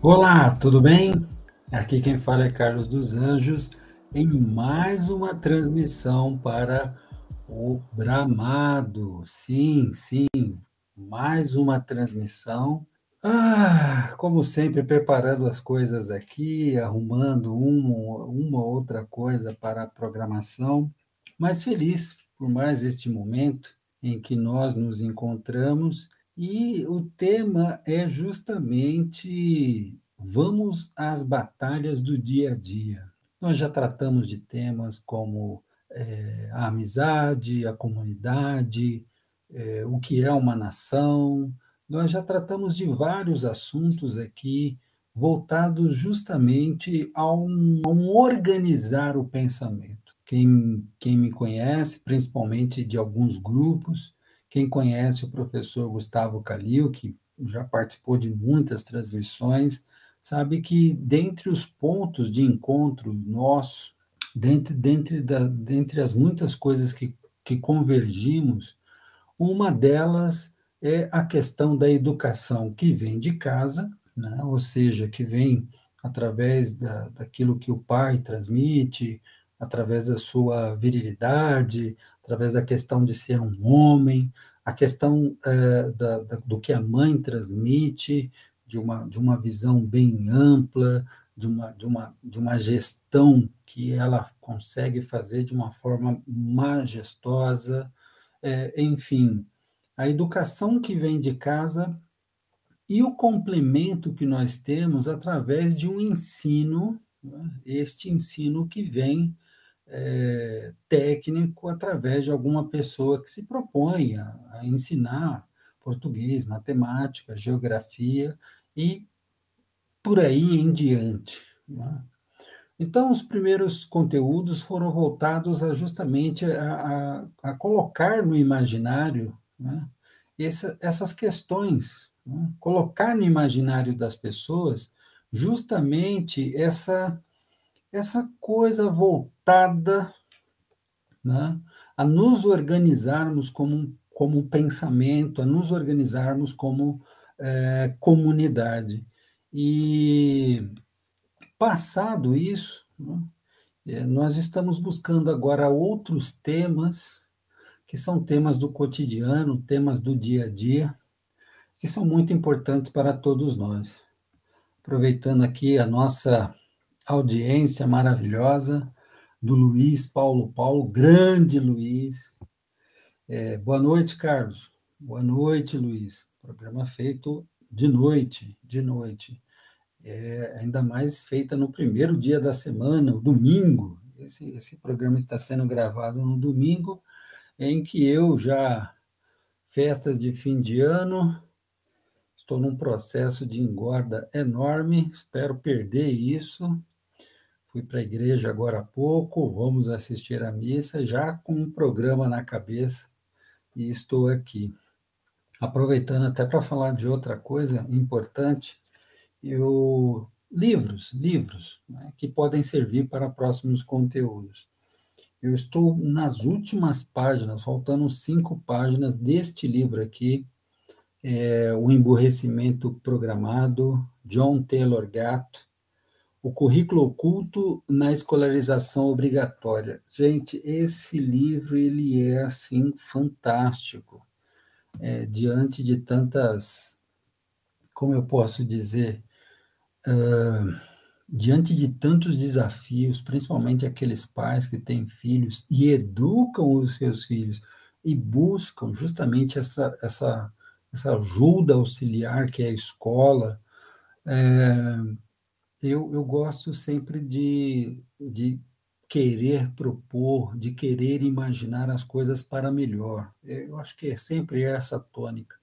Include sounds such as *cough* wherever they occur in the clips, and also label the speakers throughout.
Speaker 1: Olá, tudo bem? Aqui quem fala é Carlos dos Anjos, em mais uma transmissão para o Bramado. Sim, sim, mais uma transmissão. Ah, como sempre, preparando as coisas aqui, arrumando uma, uma outra coisa para a programação, mas feliz por mais este momento em que nós nos encontramos e o tema é justamente vamos às batalhas do dia a dia. Nós já tratamos de temas como é, a amizade, a comunidade, é, o que é uma nação. Nós já tratamos de vários assuntos aqui voltados justamente a um, a um organizar o pensamento. Quem, quem me conhece, principalmente de alguns grupos, quem conhece o professor Gustavo Calil, que já participou de muitas transmissões, sabe que dentre os pontos de encontro nosso, dentre, dentre, da, dentre as muitas coisas que, que convergimos, uma delas é a questão da educação que vem de casa, né? ou seja, que vem através da, daquilo que o pai transmite, através da sua virilidade, através da questão de ser um homem, a questão é, da, da, do que a mãe transmite, de uma, de uma visão bem ampla, de uma, de, uma, de uma gestão que ela consegue fazer de uma forma majestosa, é, enfim, a educação que vem de casa e o complemento que nós temos através de um ensino, né, este ensino que vem é, técnico através de alguma pessoa que se propõe a, a ensinar português, matemática, geografia e por aí em diante. Né? Então, os primeiros conteúdos foram voltados a, justamente a, a, a, colocar no imaginário né, essa, essas questões, né, colocar no imaginário das pessoas justamente essa essa coisa voltada né, a nos organizarmos como, como pensamento, a nos organizarmos como é, comunidade. E passado isso, né, é, nós estamos buscando agora outros temas, que são temas do cotidiano, temas do dia a dia, que são muito importantes para todos nós. Aproveitando aqui a nossa audiência maravilhosa do Luiz Paulo Paulo, grande Luiz. É, boa noite, Carlos. Boa noite, Luiz. Programa feito de noite, de noite. É, ainda mais feita no primeiro dia da semana, o domingo. Esse, esse programa está sendo gravado no domingo, em que eu já, festas de fim de ano, estou num processo de engorda enorme, espero perder isso Fui para a igreja agora há pouco, vamos assistir à missa, já com um programa na cabeça, e estou aqui. Aproveitando até para falar de outra coisa importante, eu livros, livros né, que podem servir para próximos conteúdos. Eu estou nas últimas páginas, faltando cinco páginas deste livro aqui, é, O Emburrecimento Programado, John Taylor Gatto, o currículo oculto na escolarização obrigatória. Gente, esse livro ele é assim fantástico. É, diante de tantas, como eu posso dizer, uh, diante de tantos desafios, principalmente aqueles pais que têm filhos e educam os seus filhos e buscam justamente essa, essa, essa ajuda auxiliar que é a escola, é, eu, eu gosto sempre de, de querer propor, de querer imaginar as coisas para melhor. Eu acho que é sempre essa tônica.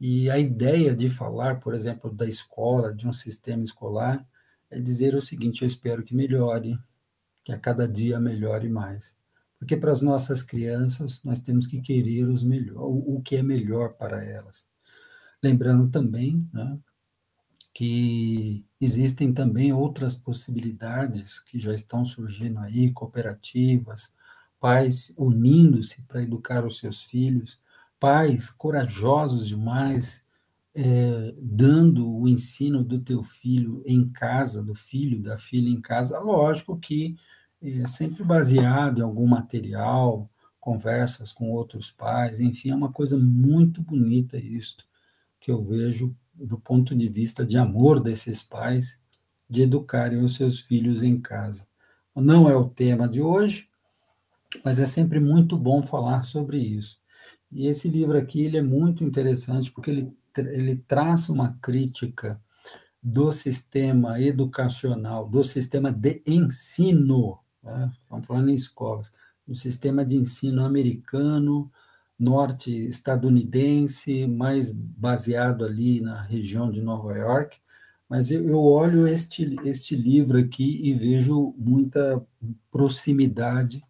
Speaker 1: E a ideia de falar, por exemplo, da escola, de um sistema escolar, é dizer o seguinte: eu espero que melhore, que a cada dia melhore mais. Porque para as nossas crianças, nós temos que querer os melhor, o que é melhor para elas. Lembrando também né, que existem também outras possibilidades que já estão surgindo aí, cooperativas, pais unindo-se para educar os seus filhos, pais corajosos demais é, dando o ensino do teu filho em casa, do filho, da filha em casa, lógico que é sempre baseado em algum material, conversas com outros pais, enfim, é uma coisa muito bonita isto, que eu vejo do ponto de vista de amor desses pais, de educarem os seus filhos em casa. Não é o tema de hoje, mas é sempre muito bom falar sobre isso. E esse livro aqui ele é muito interessante porque ele, ele traça uma crítica do sistema educacional, do sistema de ensino, né? estamos falando em escolas, do sistema de ensino americano, norte-estadunidense, mais baseado ali na região de Nova York, mas eu, olho este, este livro aqui e vejo muita proximidade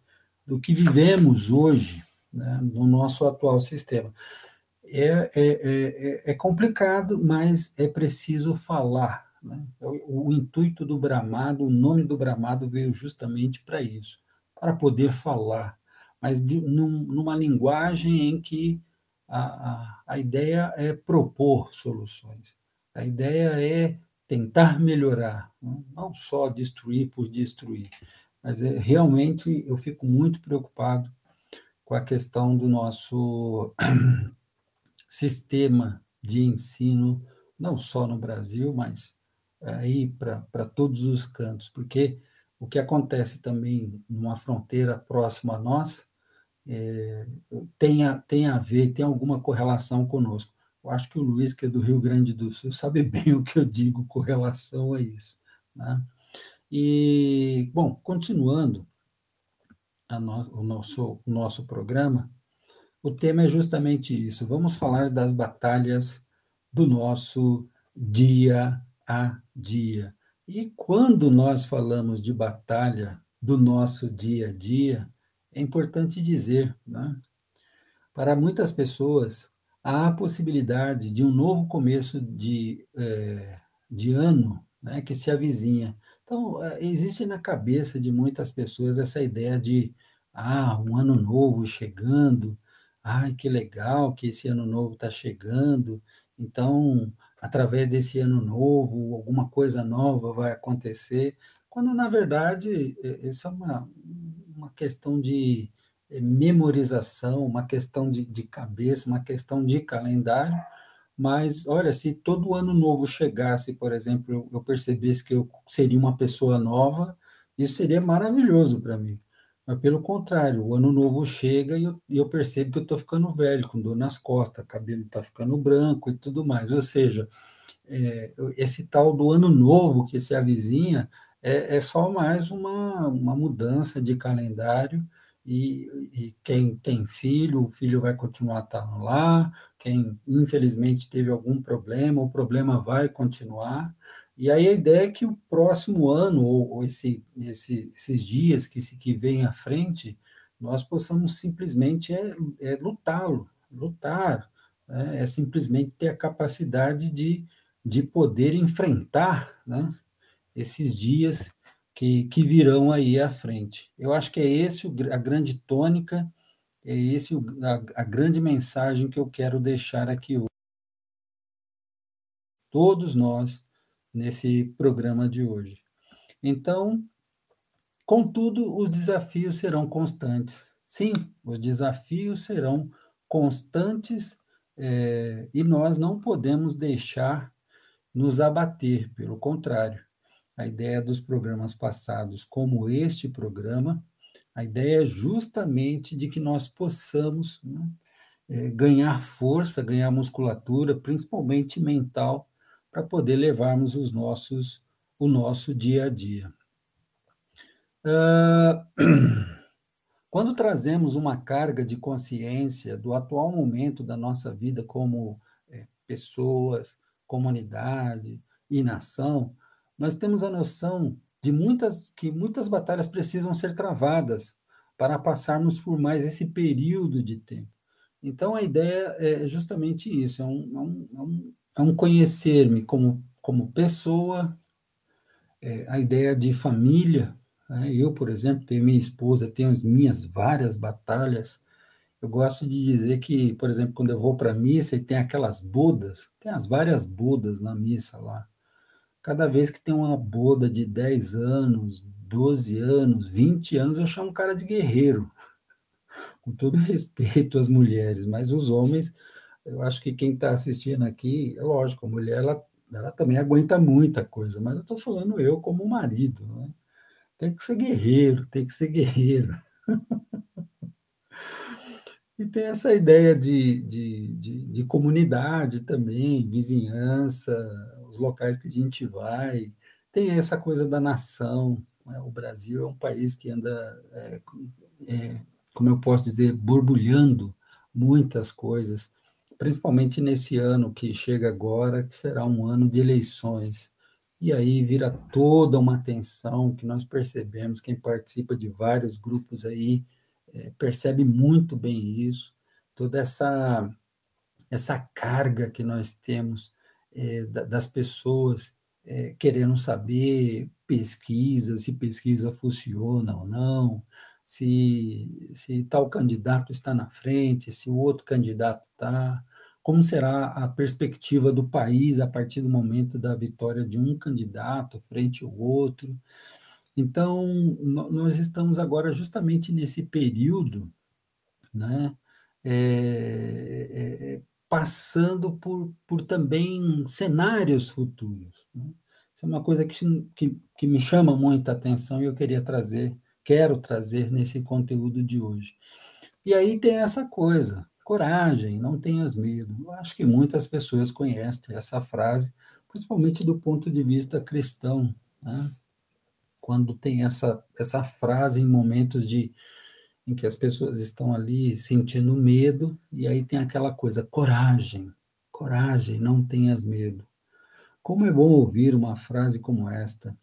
Speaker 1: do que vivemos hoje né, no nosso atual sistema. É, é, é, é, complicado, mas é preciso falar. Né? O, o, intuito do Bramado, o nome do Bramado veio justamente para isso, para poder falar, mas de, num, numa linguagem em que a, a, a ideia é propor soluções, a ideia é tentar melhorar, né? não só destruir por destruir, mas é, realmente eu fico muito preocupado com a questão do nosso *clears throat* sistema de ensino, não só no Brasil, mas aí para todos os cantos, porque o que acontece também numa fronteira próxima a nós é, tem, a, tem a ver, tem alguma correlação conosco. Eu acho que o Luiz, que é do Rio Grande do Sul, *laughs* sabe bem o que eu digo com relação a isso. Né? E, bom, continuando, no, o, nosso, o nosso programa, o tema é justamente isso. Vamos falar das batalhas do nosso dia a dia. E quando nós falamos de batalha do nosso dia a dia, é importante dizer, né? para muitas pessoas, há a possibilidade de um novo começo de, é, de ano né, que se avizinha. Então, é, existe na cabeça de muitas pessoas essa ideia de, ah, um ano novo chegando, ai, que legal que esse ano novo está chegando, então, através desse ano novo, alguma coisa nova vai acontecer, quando, na verdade, isso é uma, uma questão de é, memorização, uma questão de, de cabeça, uma questão de calendário, mas, olha, se todo ano novo chegasse, por exemplo, eu percebesse que eu seria uma pessoa nova, isso seria maravilhoso para mim. Mas, pelo contrário, o ano novo chega e eu, eu percebo que eu estou ficando velho, com dor nas costas, cabelo está ficando branco e tudo mais. Ou seja, é, esse tal do ano novo que se avizinha é, é só mais uma, uma mudança de calendário e, e, quem tem filho, o filho vai continuar estando lá, quem infelizmente teve algum problema, o problema vai continuar. E aí a ideia é que o próximo ano, ou, ou esse, esse, esses dias que se que vem à frente, nós possamos simplesmente é, é lutá-lo, lutar, né? é simplesmente ter a capacidade de, de poder enfrentar né? Esses dias que, que virão aí à frente. Eu acho que é esse a grande tônica, é esse a, a grande mensagem que eu quero deixar aqui hoje. Todos nós, nesse programa de hoje. Então, contudo, os desafios serão constantes. Sim, os desafios serão constantes é, e nós não podemos deixar nos abater, pelo contrário a ideia dos programas passados, como este programa, a ideia é justamente de que nós possamos né, é, ganhar força, ganhar musculatura, principalmente mental, para poder levarmos os nossos, o nosso dia a dia. Uh, *clears throat* quando trazemos uma carga de consciência do atual momento da nossa vida como é, pessoas, comunidade e nação, nós temos a noção de muitas que muitas batalhas precisam ser travadas para passarmos por mais esse período de tempo. Então a ideia é justamente isso, é um, é um, é um é conhecer-me como, como pessoa, é, a ideia de família. Né? Eu, por exemplo, tenho minha esposa, tenho as minhas várias batalhas, eu gosto de dizer que, por exemplo, quando eu vou para a missa e tem aquelas bodas, tem as várias bodas na missa lá. Cada vez que tem uma boda de 10 anos, 12 anos, 20 anos, eu chamo o cara de guerreiro. *laughs* Com todo respeito às mulheres, mas os homens, eu acho que quem está assistindo aqui, é lógico, a mulher ela, ela também aguenta muita coisa, mas eu estou falando eu como marido. Né? Tem que ser guerreiro, tem que ser guerreiro. *laughs* E tem essa ideia de, de, de, de, comunidade também, vizinhança, os locais que a gente vai. Tem essa coisa da nação. Né? O Brasil é um país que anda, é, é, como eu posso dizer, borbulhando muitas coisas, principalmente nesse ano que chega agora, que será um ano de eleições. E aí vira toda uma tensão que nós percebemos, quem participa de vários grupos aí, é, percebe muito bem isso, toda essa, essa carga que nós temos das pessoas é, querendo saber pesquisa, se pesquisa funciona ou não, se, se tal candidato está na frente, se o outro candidato está, como será a perspectiva do país a partir do momento da vitória de um candidato frente ao outro. Então, nós estamos agora justamente nesse período, né, é, é, passando por, por também cenários futuros. Né? Isso é uma coisa que, que, que me chama muita atenção e eu queria trazer, quero trazer nesse conteúdo de hoje. E aí tem essa coisa, coragem, não tenhas medo. Eu acho que muitas pessoas conhecem essa frase, principalmente do ponto de vista cristão. Né? quando tem essa, essa frase em momentos de em que as pessoas estão ali sentindo medo, e aí tem aquela coisa, coragem, coragem, não tenhas medo. Como é bom ouvir uma frase como esta.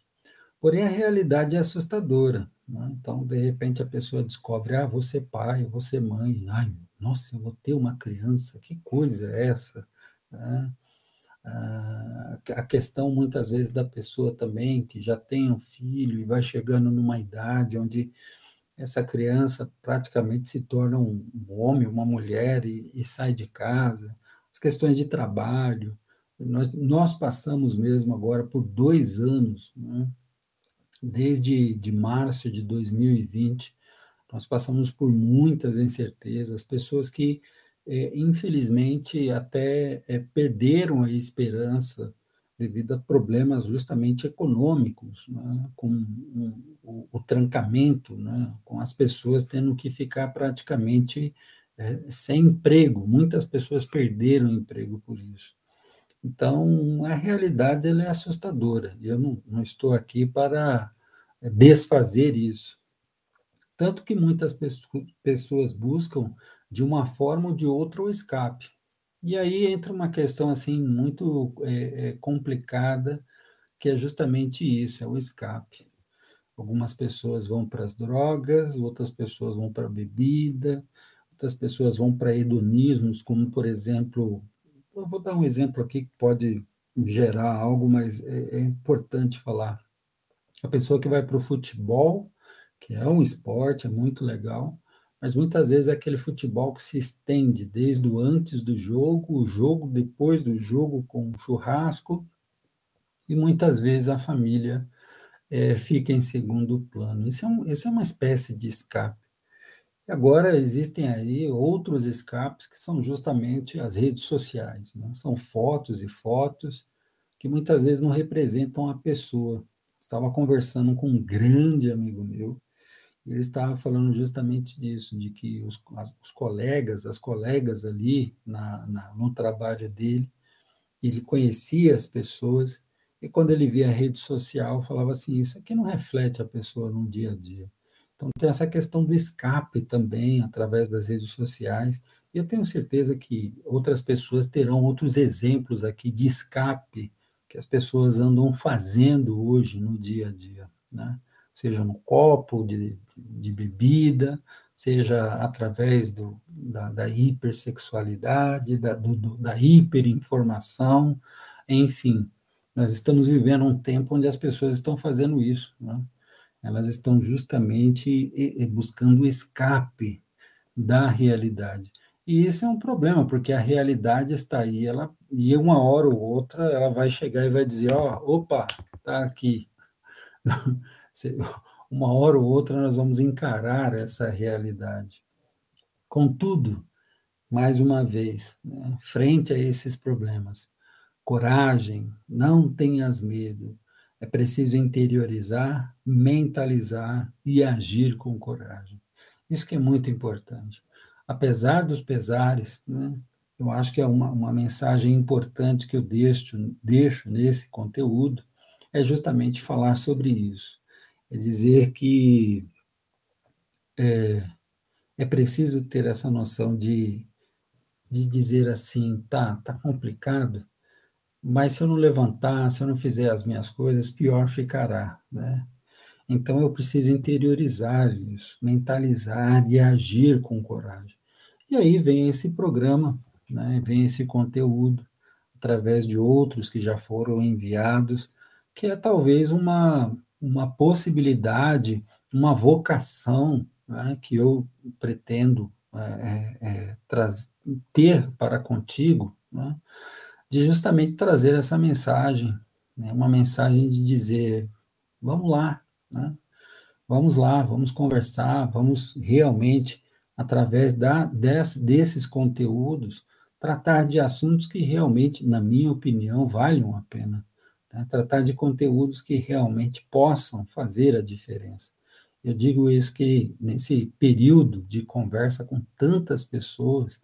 Speaker 1: Porém, a realidade é assustadora. Né? Então, de repente, a pessoa descobre: ah, ser pai, ser mãe, ai, nossa, eu vou ter uma criança, que coisa é essa? Né? a questão muitas vezes da pessoa também que já tem um filho e vai chegando numa idade onde essa criança praticamente se torna um homem, uma mulher e, e sai de casa, as questões de trabalho. Nós, nós passamos mesmo agora por dois anos, né? desde de março de 2020, nós passamos por muitas incertezas, pessoas que é, infelizmente, até é, perderam a esperança devido a problemas justamente econômicos, né, com o, o, trancamento, né, com as pessoas tendo que ficar praticamente é, sem emprego. Muitas pessoas perderam emprego por isso. Então, a realidade é assustadora. Eu não, não estou aqui para é, desfazer isso. Tanto que muitas pessoas buscam de uma forma ou de outra o escape. E aí entra uma questão assim muito é, complicada, que é justamente isso, é o escape. Algumas pessoas vão para as drogas, outras pessoas vão para a bebida, outras pessoas vão para hedonismos, como por exemplo, eu vou dar um exemplo aqui que pode gerar algo, mas é, é importante falar. A pessoa que vai para o futebol, que é um esporte, é muito legal, mas muitas vezes é aquele futebol que se estende desde o antes do jogo, o jogo depois do jogo com o churrasco, e muitas vezes a família é, fica em segundo plano. Isso é, um, isso é uma espécie de escape. E agora existem aí outros escapes que são justamente as redes sociais. Né? São fotos e fotos que muitas vezes não representam a pessoa. Estava conversando com um grande amigo meu, ele estava falando justamente disso, de que os, os colegas, as colegas ali na, na, no trabalho dele, ele conhecia as pessoas, e quando ele via a rede social, falava assim, isso aqui não reflete a pessoa no dia a dia. Então tem essa questão do escape também, através das redes sociais, e eu tenho certeza que outras pessoas terão outros exemplos aqui de escape que as pessoas andam fazendo hoje no dia a dia, né? Seja no copo de, de bebida, seja através do, da, da hipersexualidade, da, do, da hiperinformação, enfim. Nós estamos vivendo um tempo onde as pessoas estão fazendo isso, né? elas estão justamente buscando escape da realidade. E isso é um problema, porque a realidade está aí, ela, e uma hora ou outra ela vai chegar e vai dizer, ó, oh, opa, tá aqui. *laughs* *laughs* uma hora ou outra nós vamos encarar essa realidade. Contudo, mais uma vez, né, frente a esses problemas, coragem, não tenhas medo. É preciso interiorizar, mentalizar e agir com coragem. Isso que é muito importante. Apesar dos pesares, né, eu acho que é uma, uma mensagem importante que eu deixo, deixo nesse conteúdo, é justamente falar sobre isso. É dizer que é, é preciso ter essa noção de, de dizer assim, tá, tá complicado, mas se eu não levantar, se eu não fizer as minhas coisas, pior ficará, né? Então eu preciso interiorizar isso, mentalizar e agir com coragem. E aí vem esse programa, né? vem esse conteúdo, através de outros que já foram enviados, que é talvez uma, uma possibilidade, uma vocação né? que eu pretendo é, é, é ter para contigo, né? de justamente trazer essa mensagem, né? uma mensagem de dizer: vamos lá, né? vamos lá, vamos conversar, vamos realmente, através da, des, desses conteúdos, tratar de assuntos que realmente, na minha opinião, valham a pena. Né? Tratar de conteúdos que realmente possam fazer a diferença. Eu digo isso que nesse período de conversa com tantas pessoas,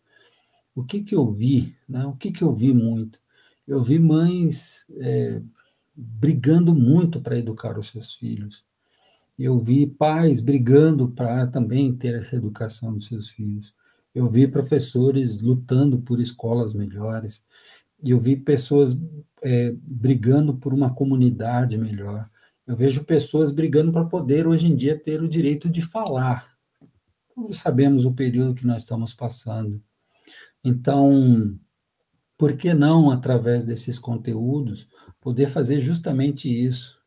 Speaker 1: o que, que eu vi? Né? O que, que eu vi muito? Eu vi mães é, brigando muito para educar os seus filhos. Eu vi pais brigando para também ter essa educação dos seus filhos. Eu vi professores lutando por escolas melhores. Eu vi pessoas é, brigando por uma comunidade melhor. Eu vejo pessoas brigando para poder, hoje em dia, ter o direito de falar. Todos sabemos o período que nós estamos passando. Então, por que não, através desses conteúdos, poder fazer justamente isso?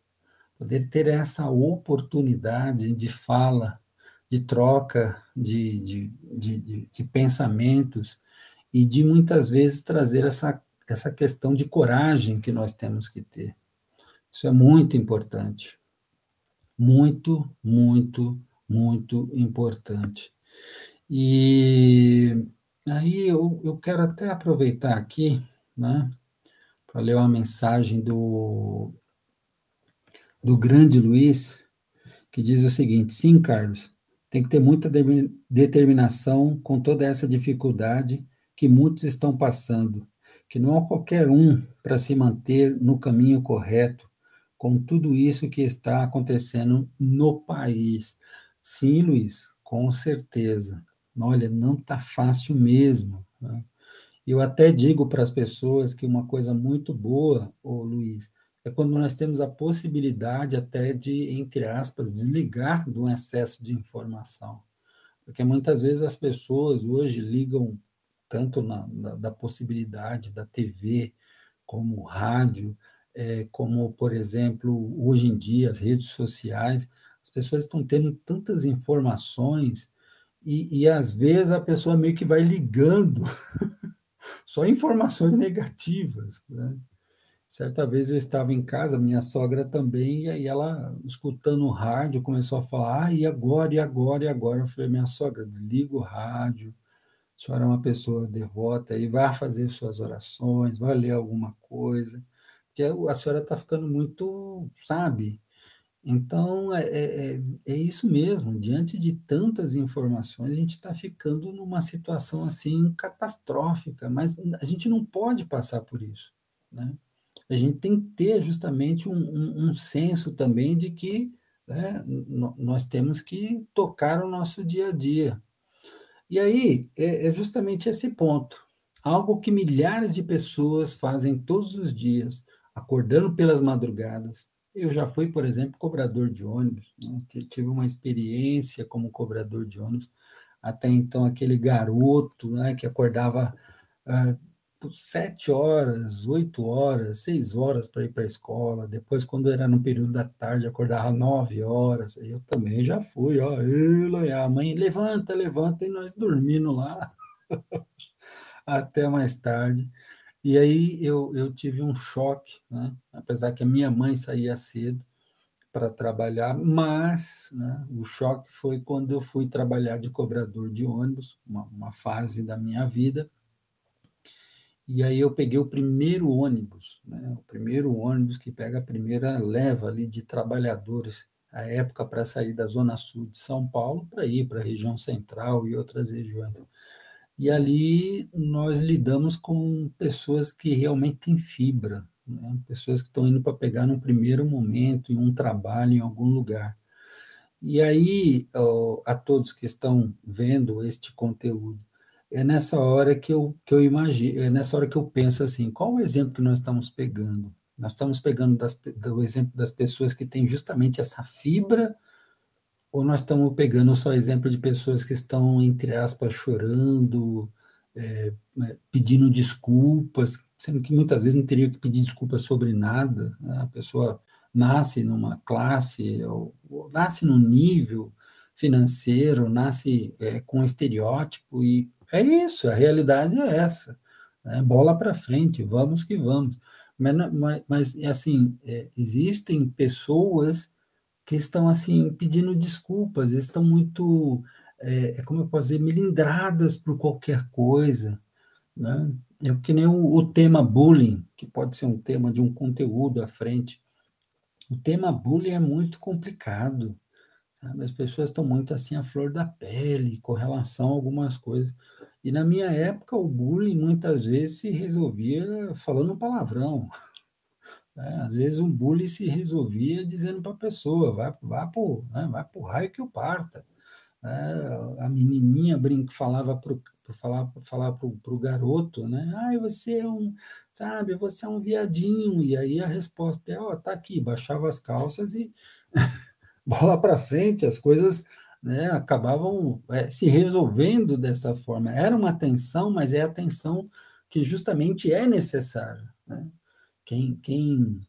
Speaker 1: Poder ter essa oportunidade de fala, de troca de, de, de, de, de pensamentos e de muitas vezes trazer essa, essa questão de coragem que nós temos que ter. Isso é muito importante. Muito, muito, muito importante. E Aí eu, eu quero até aproveitar aqui, né, para ler uma mensagem do, do grande Luiz, que diz o seguinte: sim, Carlos, tem que ter muita de, determinação com toda essa dificuldade que muitos estão passando, que não há qualquer um para se manter no caminho correto com tudo isso que está acontecendo no país. Sim, Luiz, com certeza. Olha, não está fácil mesmo. Né? Eu até digo para as pessoas que uma coisa muito boa, ô Luiz, é quando nós temos a possibilidade até de, entre aspas, desligar do excesso de informação. Porque muitas vezes as pessoas hoje ligam tanto na, na da possibilidade da TV, como rádio, é, como, por exemplo, hoje em dia, as redes sociais, as pessoas estão tendo tantas informações e, e às vezes a pessoa meio que vai ligando *laughs* só informações negativas. Né? Certa vez eu estava em casa, minha sogra também, e aí ela, escutando o rádio, começou a falar: ah, e agora, e agora, e agora? Eu falei: minha sogra, desliga o rádio, a senhora é uma pessoa devota, e vai fazer suas orações, vai ler alguma coisa, porque a senhora está ficando muito, sabe, então, é, é, é, é isso mesmo, diante de tantas informações, a gente está ficando numa situação assim catastrófica, mas a gente não pode passar por isso. Né? A gente tem que ter justamente um, um, um senso também de que né, nós temos que tocar o nosso dia a dia. E aí é, é justamente esse ponto. Algo que milhares de pessoas fazem todos os dias, acordando pelas madrugadas, eu já fui, por exemplo, cobrador de ônibus, né? tive uma experiência como cobrador de ônibus. Até então, aquele garoto né, que acordava uh, sete horas, oito horas, seis horas para ir para a escola. Depois, quando era no período da tarde, acordava nove horas. Eu também já fui, ó. A mãe, levanta, levanta, e nós dormindo lá *laughs* até mais tarde. E aí eu, eu tive um choque, né? apesar que a minha mãe saía cedo para trabalhar, mas né, o choque foi quando eu fui trabalhar de cobrador de ônibus, uma, uma fase da minha vida, e aí eu peguei o primeiro ônibus, né? o primeiro ônibus que pega a primeira leva ali de trabalhadores, à época para sair da zona sul de São Paulo para ir para a região central e outras regiões. E ali nós lidamos com pessoas que realmente têm fibra, né? pessoas que estão indo para pegar no primeiro momento em um trabalho em algum lugar. E aí, a todos que estão vendo este conteúdo, é nessa hora que eu, que eu imagino, é nessa hora que eu penso assim, qual o exemplo que nós estamos pegando? Nós estamos pegando das, do exemplo das pessoas que têm justamente essa fibra, ou nós estamos pegando só exemplo de pessoas que estão, entre aspas, chorando, é, né, pedindo desculpas, sendo que muitas vezes não teria que pedir desculpas sobre nada, né? a pessoa nasce numa classe, ou, ou nasce num nível financeiro, nasce é, com estereótipo e é isso, a realidade é essa. Né? Bola para frente, vamos que vamos. Mas, mas, assim, é, existem pessoas que estão assim pedindo desculpas, estão muito, é, é como eu posso dizer, melindradas por qualquer coisa. Né? É que nem o, o tema bullying, que pode ser um tema de um conteúdo à frente. O tema bullying é muito complicado. As pessoas estão muito assim à flor da pele com relação a algumas coisas. E na minha época, o bullying muitas vezes se resolvia falando palavrão. *laughs* É, às vezes um bullying se resolvia dizendo para a pessoa, vai, vai para o né, raio que eu parta. É, a menininha brinca, falava para falar, falar para o garoto, né? Ah, você é um, sabe, você é um viadinho. E aí a resposta é, ó, oh, tá aqui, baixava as calças e *laughs* bola para frente, as coisas né, acabavam é, se resolvendo dessa forma. Era uma tensão, mas é a tensão que justamente é necessária. Né? Quem, quem,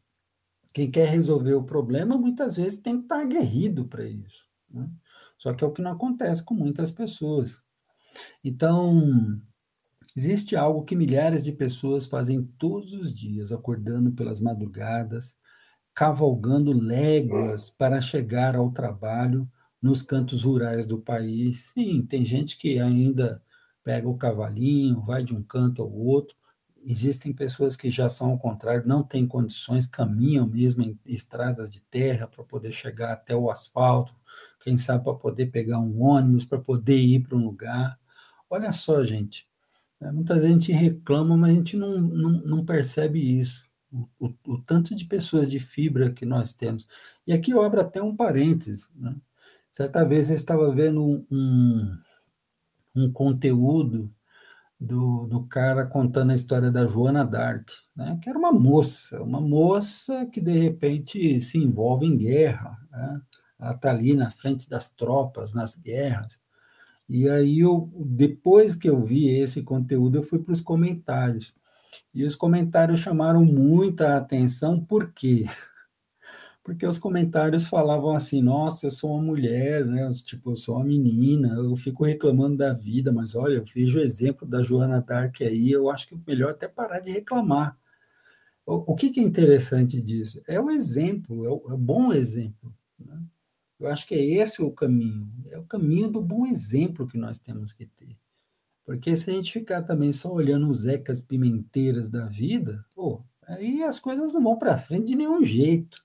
Speaker 1: quem quer resolver o problema, muitas vezes tem que estar aguerrido para isso. Né? Só que é o que não acontece com muitas pessoas. Então, existe algo que milhares de pessoas fazem todos os dias, acordando pelas madrugadas, cavalgando léguas para chegar ao trabalho nos cantos rurais do país. Sim, tem gente que ainda pega o cavalinho, vai de um canto ao outro. Existem pessoas que já são ao contrário, não têm condições, caminham mesmo em estradas de terra para poder chegar até o asfalto, quem sabe para poder pegar um ônibus, para poder ir para um lugar. Olha só, gente, é, muita gente reclama, mas a gente não, não, não percebe isso. O, o, o, tanto de pessoas de fibra que nós temos. E aqui eu abro até um parênteses. Né? Certa vez eu estava vendo um, um conteúdo do, do cara contando a história da Joana Dark, né? que era uma moça, uma moça que de repente se envolve em guerra. Né? Ela está ali na frente das tropas, nas guerras. E aí, eu, depois que eu vi esse conteúdo, eu fui para os comentários. E os comentários chamaram muita atenção, por quê? Porque os comentários falavam assim, nossa, eu sou uma mulher, né? Tipo, eu sou uma menina, eu fico reclamando da vida, mas olha, eu vejo o exemplo da Joana Dark aí, eu acho que é melhor até parar de reclamar. O, o que, que, é interessante disso? É o exemplo, é o, é bom exemplo. Né? Eu acho que é esse o caminho, é o caminho do bom exemplo que nós temos que ter. Porque se a gente ficar também só olhando os ecas pimenteiras da vida, pô, aí as coisas não vão para frente de nenhum jeito.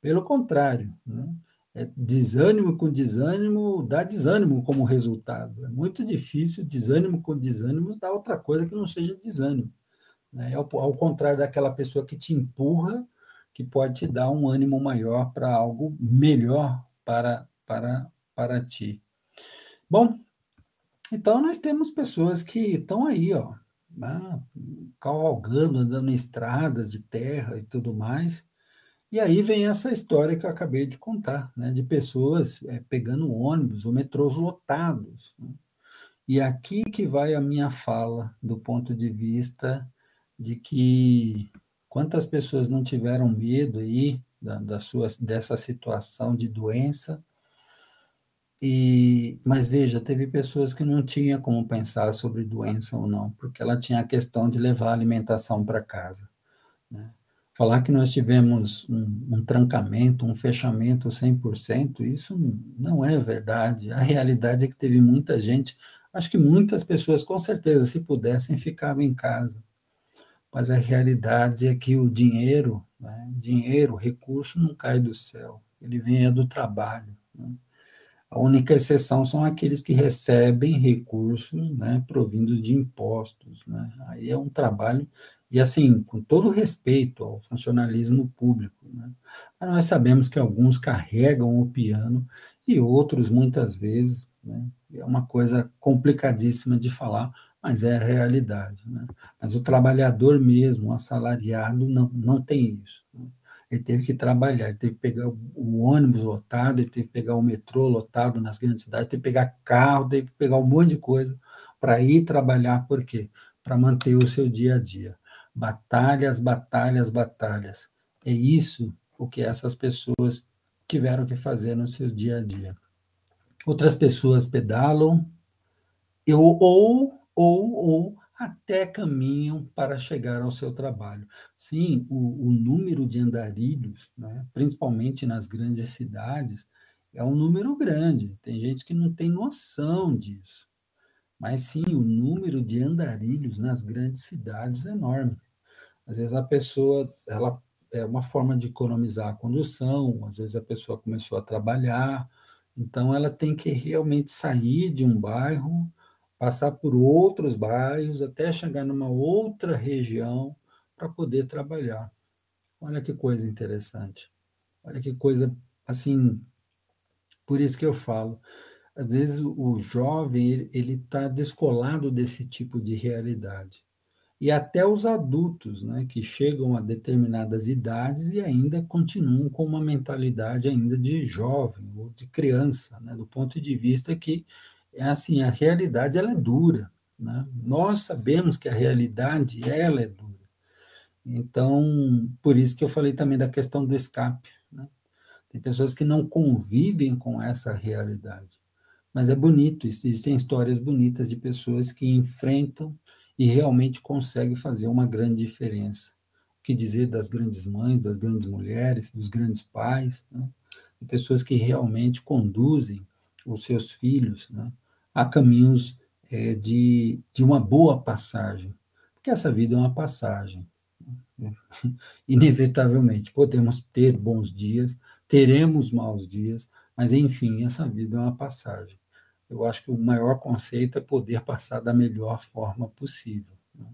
Speaker 1: Pelo contrário, né? é desânimo com desânimo dá desânimo como resultado. É muito difícil desânimo com desânimo dar outra coisa que não seja desânimo. Né? Ao, ao contrário daquela pessoa que te empurra, que pode te dar um ânimo maior para algo melhor para, para, para ti. Bom, então nós temos pessoas que estão aí, ó, né? cavalgando, andando em estradas de terra e tudo mais, e aí vem essa história que eu acabei de contar, né, de pessoas é, pegando ônibus ou metrôs lotados. Né? E aqui que vai a minha fala do ponto de vista de que quantas pessoas não tiveram medo aí da, da sua, dessa situação de doença, e, mas veja, teve pessoas que não tinha como pensar sobre doença ou não, porque ela tinha a questão de levar a alimentação para casa. Né? Falar que nós tivemos um, um trancamento, um fechamento 100%, isso não é verdade. A realidade é que teve muita gente, acho que muitas pessoas, com certeza, se pudessem, ficavam em casa. Mas a realidade é que o dinheiro, né, dinheiro, recurso não cai do céu, ele vem é do trabalho. Né? A única exceção são aqueles que recebem recursos né, provindos de impostos. Né? Aí é um trabalho, e assim, com todo respeito ao funcionalismo público. Né? Mas nós sabemos que alguns carregam o piano e outros, muitas vezes, né, é uma coisa complicadíssima de falar, mas é a realidade. Né? Mas o trabalhador mesmo, o assalariado, não, não tem isso. Né? ele teve que trabalhar, ele teve que pegar o ônibus lotado, ele teve que pegar o metrô lotado nas grandes cidades, teve que pegar carro, teve que pegar um monte de coisa para ir trabalhar, por quê? Para manter o seu dia a dia. Batalhas, batalhas, batalhas. É isso o que essas pessoas tiveram que fazer no seu dia a dia. Outras pessoas pedalam, eu, ou, ou, ou até caminham para chegar ao seu trabalho. Sim, o, o número de andarilhos, né, principalmente nas grandes cidades, é um número grande. Tem gente que não tem noção disso. Mas sim, o número de andarilhos nas grandes cidades é enorme. Às vezes a pessoa, ela é uma forma de economizar a condução, às vezes a pessoa começou a trabalhar, então ela tem que realmente sair de um bairro passar por outros bairros até chegar numa outra região para poder trabalhar. Olha que coisa interessante. Olha que coisa assim. Por isso que eu falo, às vezes o jovem ele está descolado desse tipo de realidade. E até os adultos, né, que chegam a determinadas idades e ainda continuam com uma mentalidade ainda de jovem ou de criança, né, do ponto de vista que assim, a realidade ela é dura, né? Nós sabemos que a realidade ela é dura. Então, por isso que eu falei também da questão do escape. Né? Tem pessoas que não convivem com essa realidade. Mas é bonito, existem histórias bonitas de pessoas que enfrentam e realmente conseguem fazer uma grande diferença. O que dizer das grandes mães, das grandes mulheres, dos grandes pais, né? de pessoas que realmente conduzem os seus filhos né? a caminhos é, de, de uma boa passagem, porque essa vida é uma passagem. Né? *laughs* Inevitavelmente, podemos ter bons dias, teremos maus dias, mas enfim, essa vida é uma passagem. Eu acho que o maior conceito é poder passar da melhor forma possível. Né?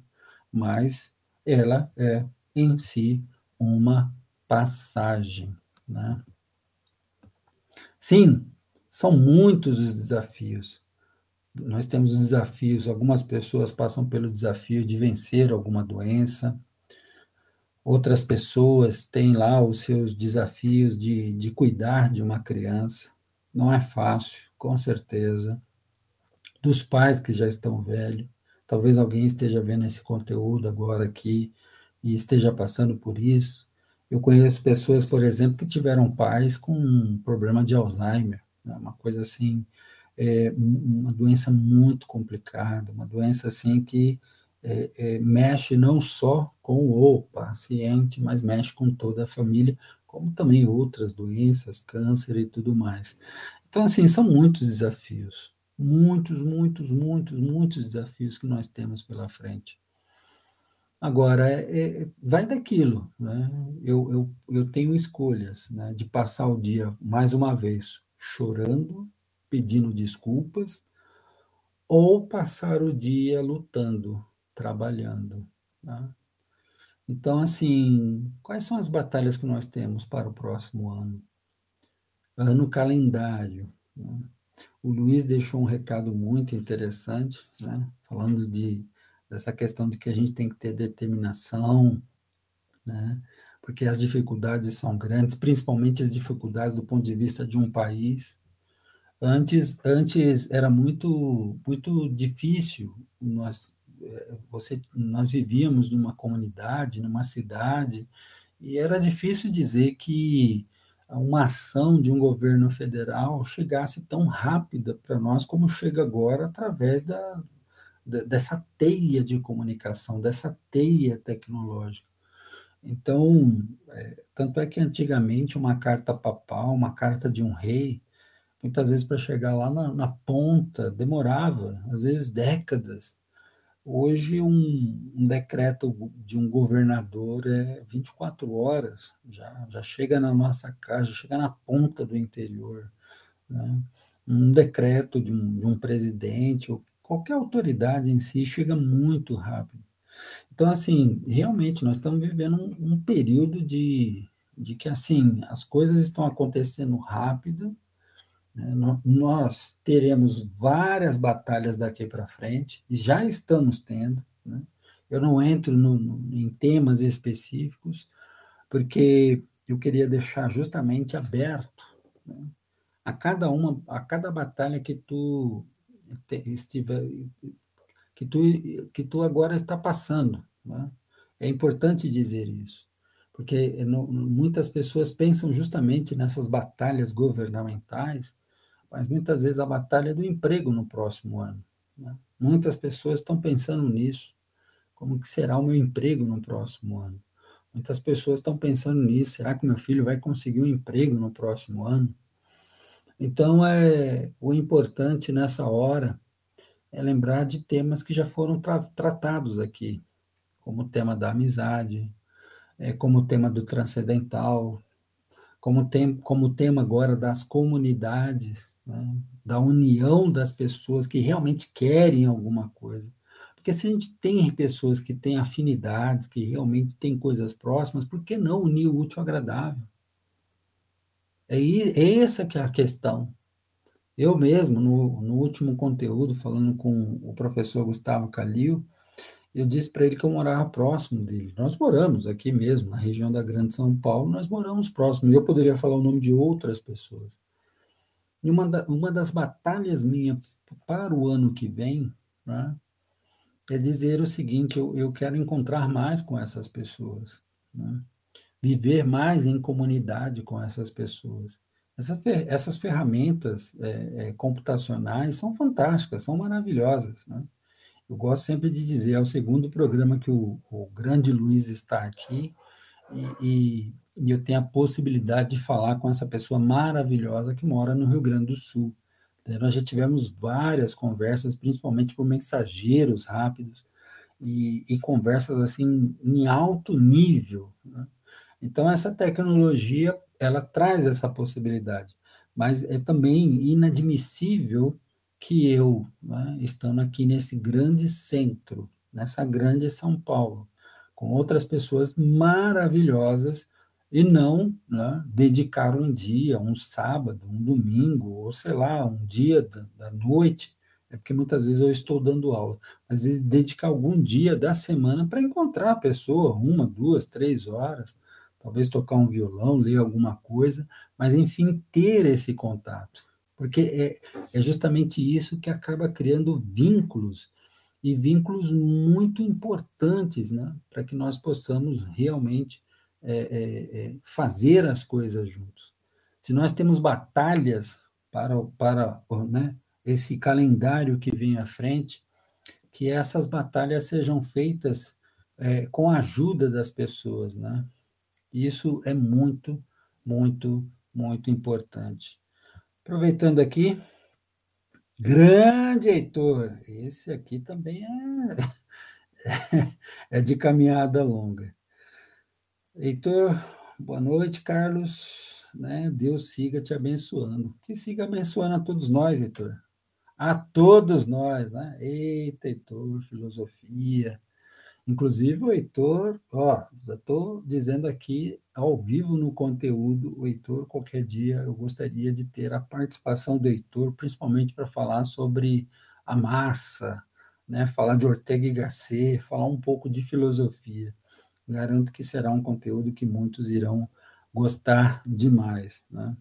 Speaker 1: Mas ela é em si uma passagem. Né? Sim, são muitos os desafios nós temos desafios, algumas pessoas passam pelo desafio de vencer alguma doença, outras pessoas têm lá os seus desafios de, de cuidar de uma criança. Não é fácil, com certeza. Dos pais que já estão velhos, talvez alguém esteja vendo esse conteúdo agora aqui e esteja passando por isso. Eu conheço pessoas, por exemplo, que tiveram pais com um problema de Alzheimer, né? uma coisa assim é uma doença muito complicada, uma doença assim que é, é, mexe não só com o paciente, mas mexe com toda a família, como também outras doenças, câncer e tudo mais. Então, assim, são muitos desafios, muitos, muitos, muitos, muitos desafios que nós temos pela frente. Agora, é, é, vai daquilo, né? Eu, eu, eu tenho escolhas, né? De passar o dia, mais uma vez, chorando pedindo desculpas, ou passar o dia lutando, trabalhando. Né? Então, assim, quais são as batalhas que nós temos para o próximo ano? Ano calendário. Né? O Luiz deixou um recado muito interessante, né? falando de, dessa questão de que a gente tem que ter determinação, né? porque as dificuldades são grandes, principalmente as dificuldades do ponto de vista de um país. Antes, antes era muito, muito difícil nós você, nós vivíamos numa comunidade, numa cidade, e era difícil dizer que uma ação de um governo federal chegasse tão rápida para nós como chega agora através da, dessa teia de comunicação, dessa teia tecnológica. Então, é, tanto é que antigamente uma carta papal, uma carta de um rei, muitas vezes para chegar lá na, na, ponta demorava, às vezes décadas. Hoje, um, um, decreto de um governador é 24 horas, já, já chega na nossa casa, já chega na ponta do interior. Né? Um decreto de um, de um presidente, ou qualquer autoridade em si, chega muito rápido. Então, assim, realmente, nós estamos vivendo um, um período de, de que, assim, as coisas estão acontecendo rápido? Nós teremos várias batalhas daqui para frente, e já estamos tendo. Né? Eu não entro no, no, em temas específicos, porque eu queria deixar justamente aberto né? a cada uma, a cada batalha que tu estiver, que tu, que tu agora está passando. Né? É importante dizer isso, porque muitas pessoas pensam justamente nessas batalhas governamentais mas muitas vezes a batalha é do emprego no próximo ano. Né? Muitas pessoas estão pensando nisso. Como que será o meu emprego no próximo ano? Muitas pessoas estão pensando nisso. Será que meu filho vai conseguir um emprego no próximo ano? Então, é o importante nessa hora é lembrar de temas que já foram tra tratados aqui, como o tema da amizade, é, como o tema do transcendental, como, tem, como tema agora das comunidades, né, da união das pessoas que realmente querem alguma coisa. Porque se a gente tem pessoas que têm afinidades, que realmente têm coisas próximas, por que não unir o útil ao agradável? É, é essa que é a questão. Eu mesmo, no, no último conteúdo, falando com o professor Gustavo Calil, eu disse para ele que eu morava próximo dele. Nós moramos aqui mesmo, na região da Grande São Paulo, nós moramos próximo. Eu poderia falar o nome de outras pessoas. E uma, da, uma das batalhas minhas para o ano que vem né, é dizer o seguinte: eu, eu quero encontrar mais com essas pessoas, né, viver mais em comunidade com essas pessoas. Essa, essas ferramentas é, é, computacionais são fantásticas, são maravilhosas. Né? Eu gosto sempre de dizer, é o segundo programa que o, o grande Luiz está aqui, e, e eu tenho a possibilidade de falar com essa pessoa maravilhosa que mora no Rio Grande do Sul. Então, nós já tivemos várias conversas, principalmente por mensageiros rápidos, e, e conversas assim em alto nível. Né? Então, essa tecnologia, ela traz essa possibilidade, mas é também inadmissível que eu, né, estando aqui nesse grande centro, nessa grande São Paulo, com outras pessoas maravilhosas, e não né, dedicar um dia, um sábado, um domingo, ou sei lá, um dia da, da noite, é porque muitas vezes eu estou dando aula, mas dedicar algum dia da semana para encontrar a pessoa, uma, duas, três horas, talvez tocar um violão, ler alguma coisa, mas enfim, ter esse contato, porque é, é justamente isso que acaba criando vínculos, e vínculos muito importantes, né, para que nós possamos realmente é, é, é, fazer as coisas juntos. Se nós temos batalhas para, para né, esse calendário que vem à frente, que essas batalhas sejam feitas é, com a ajuda das pessoas, né? Isso é muito, muito, muito importante. Aproveitando aqui, grande Heitor, esse aqui também é, *laughs* é de caminhada longa. Heitor, boa noite, Carlos. Né? Deus siga te abençoando. Que siga abençoando a todos nós, Heitor. A todos nós, né? Eita, Heitor, filosofia. Inclusive, o Heitor, ó, já estou dizendo aqui ao vivo no conteúdo, o Heitor, qualquer dia eu gostaria de ter a participação do Heitor, principalmente para falar sobre a massa, né? falar de Ortega y Gasset, falar um pouco de filosofia garanto que será um conteúdo que muitos irão gostar demais. Né?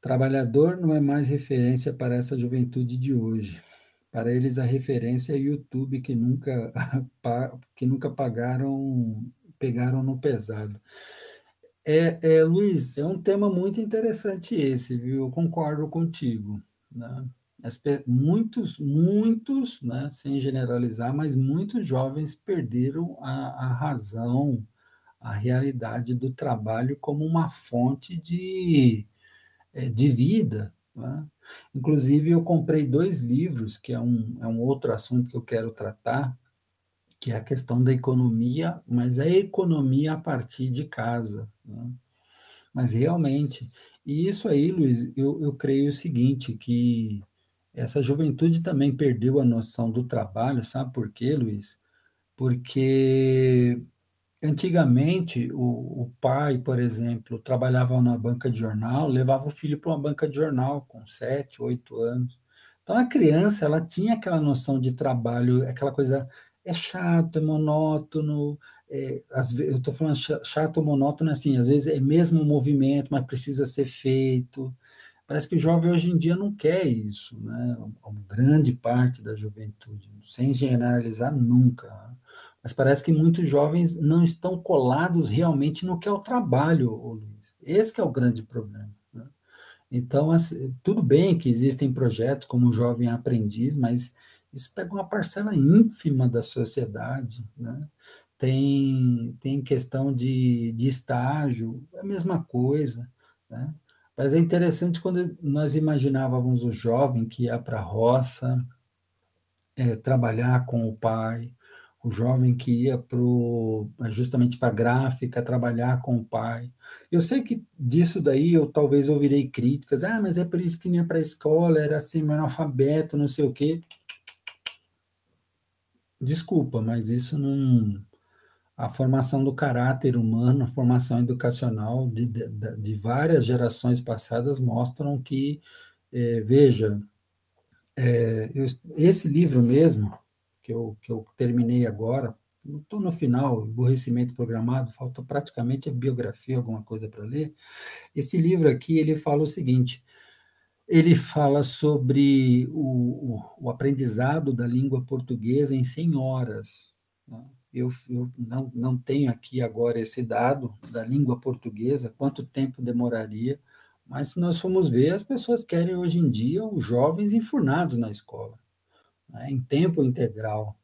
Speaker 1: Trabalhador não é mais referência para essa juventude de hoje. para eles a referência é YouTube, que nunca, *laughs* que nunca pagaram, pegaram no pesado. É, é, Luiz, é um tema muito interessante esse, viu? Eu concordo contigo. Né? As, muitos, muitos, né, sem generalizar, mas muitos jovens perderam a, a razão, a realidade do trabalho como uma fonte de, é, de vida. Né? Inclusive, eu comprei dois livros, que é um, é um outro assunto que eu quero tratar, que é a questão da economia, mas a economia a partir de casa. Né? Mas realmente, e isso aí, Luiz, eu, eu creio o seguinte, que essa juventude também perdeu a noção do trabalho, sabe por quê, Luiz? Porque Antigamente, o, o pai, por exemplo, trabalhava na banca de jornal, levava o filho para uma banca de jornal com sete, oito anos. Então, a criança, ela tinha aquela noção de trabalho, aquela coisa, é chato, é monótono, é, eu estou falando chato, monótono, assim, às vezes é mesmo um movimento, mas precisa ser feito. Parece que o jovem hoje em dia não quer isso, né? Uma grande parte da juventude, sem generalizar nunca. Né? mas parece que muitos jovens não estão colados realmente no que é o trabalho, Luiz. Esse é o grande problema. Né? Então, assim, tudo bem que existem projetos como o Jovem Aprendiz, mas isso pega uma parcela ínfima da sociedade. Né? Tem, tem questão de, de estágio, é a mesma coisa. Né? Mas é interessante quando nós imaginávamos o jovem que ia para a roça, é, trabalhar com o pai, o jovem que ia pro, justamente para a gráfica, trabalhar com o pai. Eu sei que disso daí eu talvez ouvirei críticas, ah, mas é por isso que nem para a escola, era assim, analfabeto, não sei o quê. Desculpa, mas isso não. A formação do caráter humano, a formação educacional de, de, de várias gerações passadas mostram que, é, veja, é, eu, esse livro mesmo, que eu, que eu terminei agora, estou no final, Emborrecimento Programado, falta praticamente a biografia, alguma coisa para ler. Esse livro aqui, ele fala o seguinte, ele fala sobre o, o, o aprendizado da língua portuguesa em 100 horas. Né? Eu, eu não, não tenho aqui agora esse dado da língua portuguesa, quanto tempo demoraria, mas se nós formos ver, as pessoas querem hoje em dia os jovens enfurnados na escola né, em tempo integral.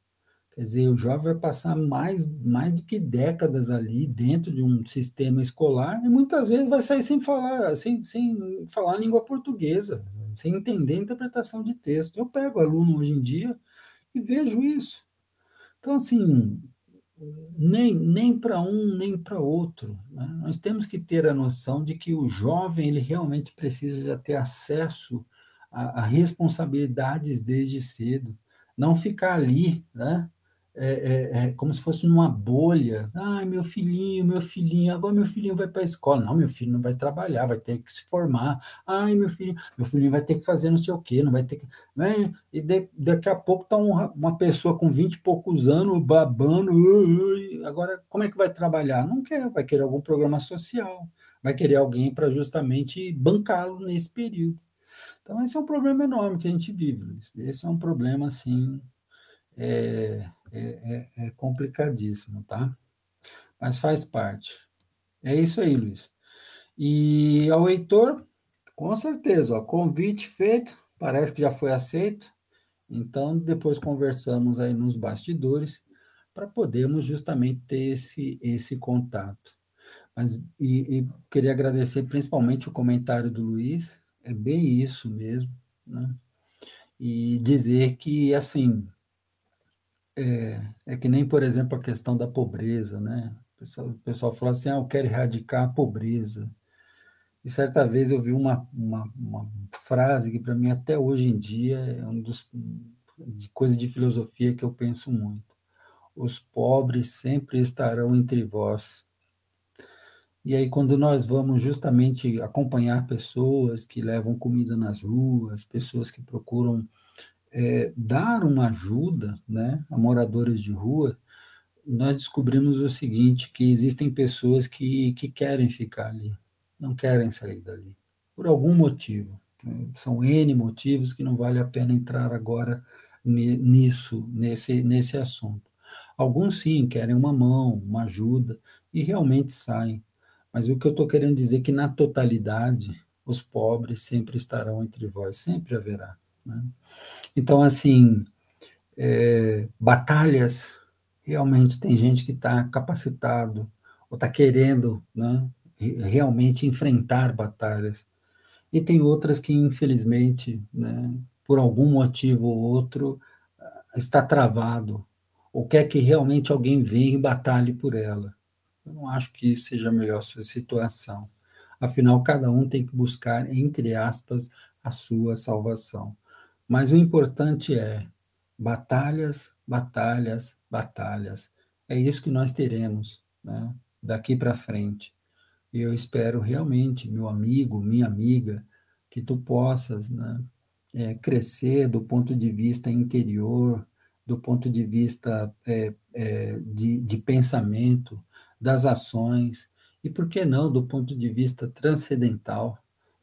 Speaker 1: Quer dizer, o jovem vai passar mais, mais do que décadas ali dentro de um sistema escolar e muitas vezes vai sair sem falar, sem, sem falar língua portuguesa, sem entender a interpretação de texto. Eu pego aluno hoje em dia e vejo isso. Então, assim, nem, nem para um, nem para outro. Né? Nós temos que ter a noção de que o jovem ele realmente precisa já ter acesso a, a responsabilidades desde cedo, não ficar ali, né? É, é, é, como se fosse numa bolha. Ai, meu filhinho, meu filhinho, agora meu filhinho vai para a escola. Não, meu filho não vai trabalhar, vai ter que se formar. Ai, meu filho, meu filhinho vai ter que fazer não sei o quê, não vai ter que. Né? E de, daqui a pouco está um, uma pessoa com 20 e poucos anos babando. agora, como é que vai trabalhar? Não quer, vai querer algum programa social, vai querer alguém para justamente bancá-lo nesse período. Então, esse é um problema enorme que a gente vive, Luiz. Esse é um problema, assim, é, é, é, é complicadíssimo, tá? Mas faz parte. É isso aí, Luiz. E ao Heitor, com certeza, ó, convite feito, parece que já foi aceito. Então, depois conversamos aí nos bastidores para podermos justamente ter esse, esse contato. Mas, e, e queria agradecer principalmente o comentário do Luiz, é bem isso mesmo, né? E dizer que, assim, é, é que nem, por exemplo, a questão da pobreza, né? O pessoal, o pessoal fala assim, ah, eu quero erradicar a pobreza. E certa vez eu vi uma, uma, uma frase que, para mim, até hoje em dia, é um dos de coisas de filosofia que eu penso muito. Os pobres sempre estarão entre vós, e aí, quando nós vamos justamente acompanhar pessoas que levam comida nas ruas, pessoas que procuram é, dar uma ajuda né, a moradores de rua, nós descobrimos o seguinte, que existem pessoas que, que querem ficar ali, não querem sair dali, por algum motivo. Né? São N motivos que não vale a pena entrar agora nisso, nesse, nesse assunto. Alguns sim querem uma mão, uma ajuda, e realmente saem. Mas o que eu estou querendo dizer é que, na totalidade, os pobres sempre estarão entre vós, sempre haverá. Né? Então, assim, é, batalhas, realmente tem gente que está capacitado, ou está querendo né, realmente enfrentar batalhas. E tem outras que, infelizmente, né, por algum motivo ou outro, está travado, ou quer que realmente alguém venha e batalhe por ela. Eu não acho que isso seja a melhor situação. Afinal, cada um tem que buscar, entre aspas, a sua salvação. Mas o importante é batalhas, batalhas, batalhas. É isso que nós teremos né, daqui para frente. E eu espero realmente, meu amigo, minha amiga, que tu possas né, é, crescer do ponto de vista interior, do ponto de vista é, é, de, de pensamento, das ações, e por que não do ponto de vista transcendental,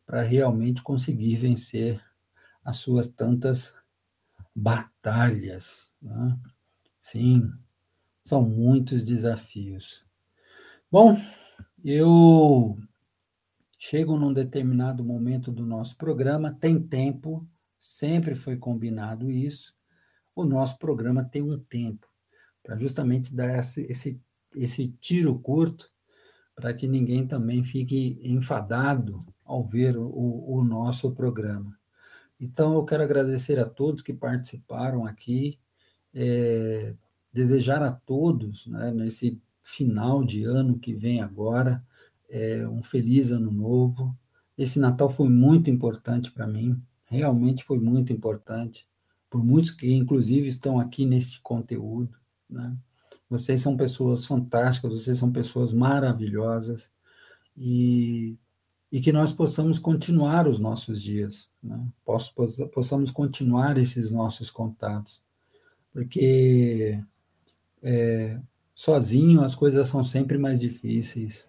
Speaker 1: para realmente conseguir vencer as suas tantas batalhas. Né? Sim, são muitos desafios. Bom, eu chego num determinado momento do nosso programa, tem tempo, sempre foi combinado isso. O nosso programa tem um tempo para justamente dar esse, esse, esse tiro curto para que ninguém também fique enfadado ao ver o, o nosso programa. Então, eu quero agradecer a todos que participaram aqui, é, desejar a todos, né, nesse final de ano que vem agora, é, um feliz ano novo. Esse Natal foi muito importante para mim, realmente foi muito importante, por muitos que, inclusive, estão aqui nesse conteúdo. Né? Vocês são pessoas fantásticas, vocês são pessoas maravilhosas, e e que nós possamos continuar os nossos dias, né? possamos continuar esses nossos contatos, porque é, sozinho as coisas são sempre mais difíceis.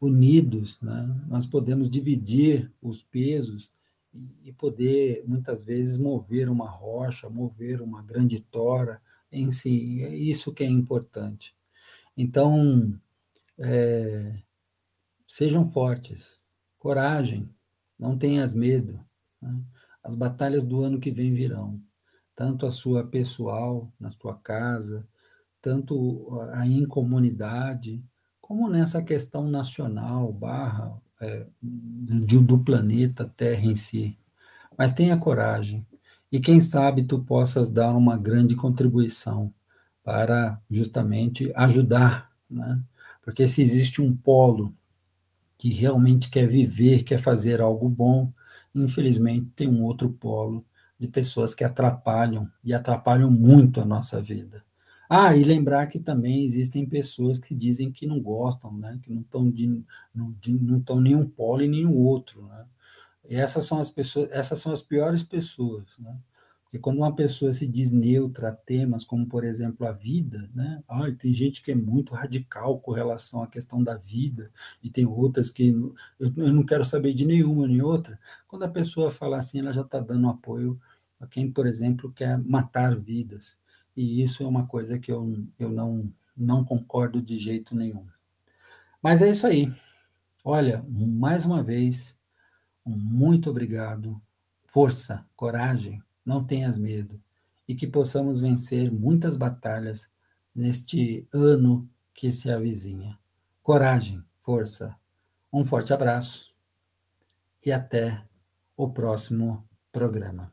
Speaker 1: Unidos, né? nós podemos dividir os pesos e poder, muitas vezes, mover uma rocha, mover uma grande tora em si. É isso que é importante. Então, é, sejam fortes, Coragem, não tenhas medo. Né? As batalhas do ano que vem virão, tanto a sua pessoal, na sua casa, tanto aí em comunidade, como nessa questão nacional, barra, é, do, do planeta Terra em si. Mas tenha coragem, e quem sabe tu possas dar uma grande contribuição para justamente ajudar, né? Porque se existe um polo que realmente quer viver, quer fazer algo bom. Infelizmente, tem um outro polo de pessoas que atrapalham e atrapalham muito a nossa vida. Ah, e lembrar que também existem pessoas que dizem que não gostam, né? que não estão não estão nenhum polo e nenhum outro. Né? E essas são as pessoas, essas são as piores pessoas. Né? Porque quando uma pessoa se diz neutra a temas como, por exemplo, a vida, né? Ai, tem gente que é muito radical com relação à questão da vida, e tem outras que eu não quero saber de nenhuma nem outra. Quando a pessoa fala assim, ela já está dando apoio a quem, por exemplo, quer matar vidas. E isso é uma coisa que eu, eu não, não concordo de jeito nenhum. Mas é isso aí. Olha, mais uma vez, muito obrigado. Força, coragem não tenhas medo e que possamos vencer muitas batalhas neste ano que se avizinha. Coragem, força. Um forte abraço e até o próximo programa.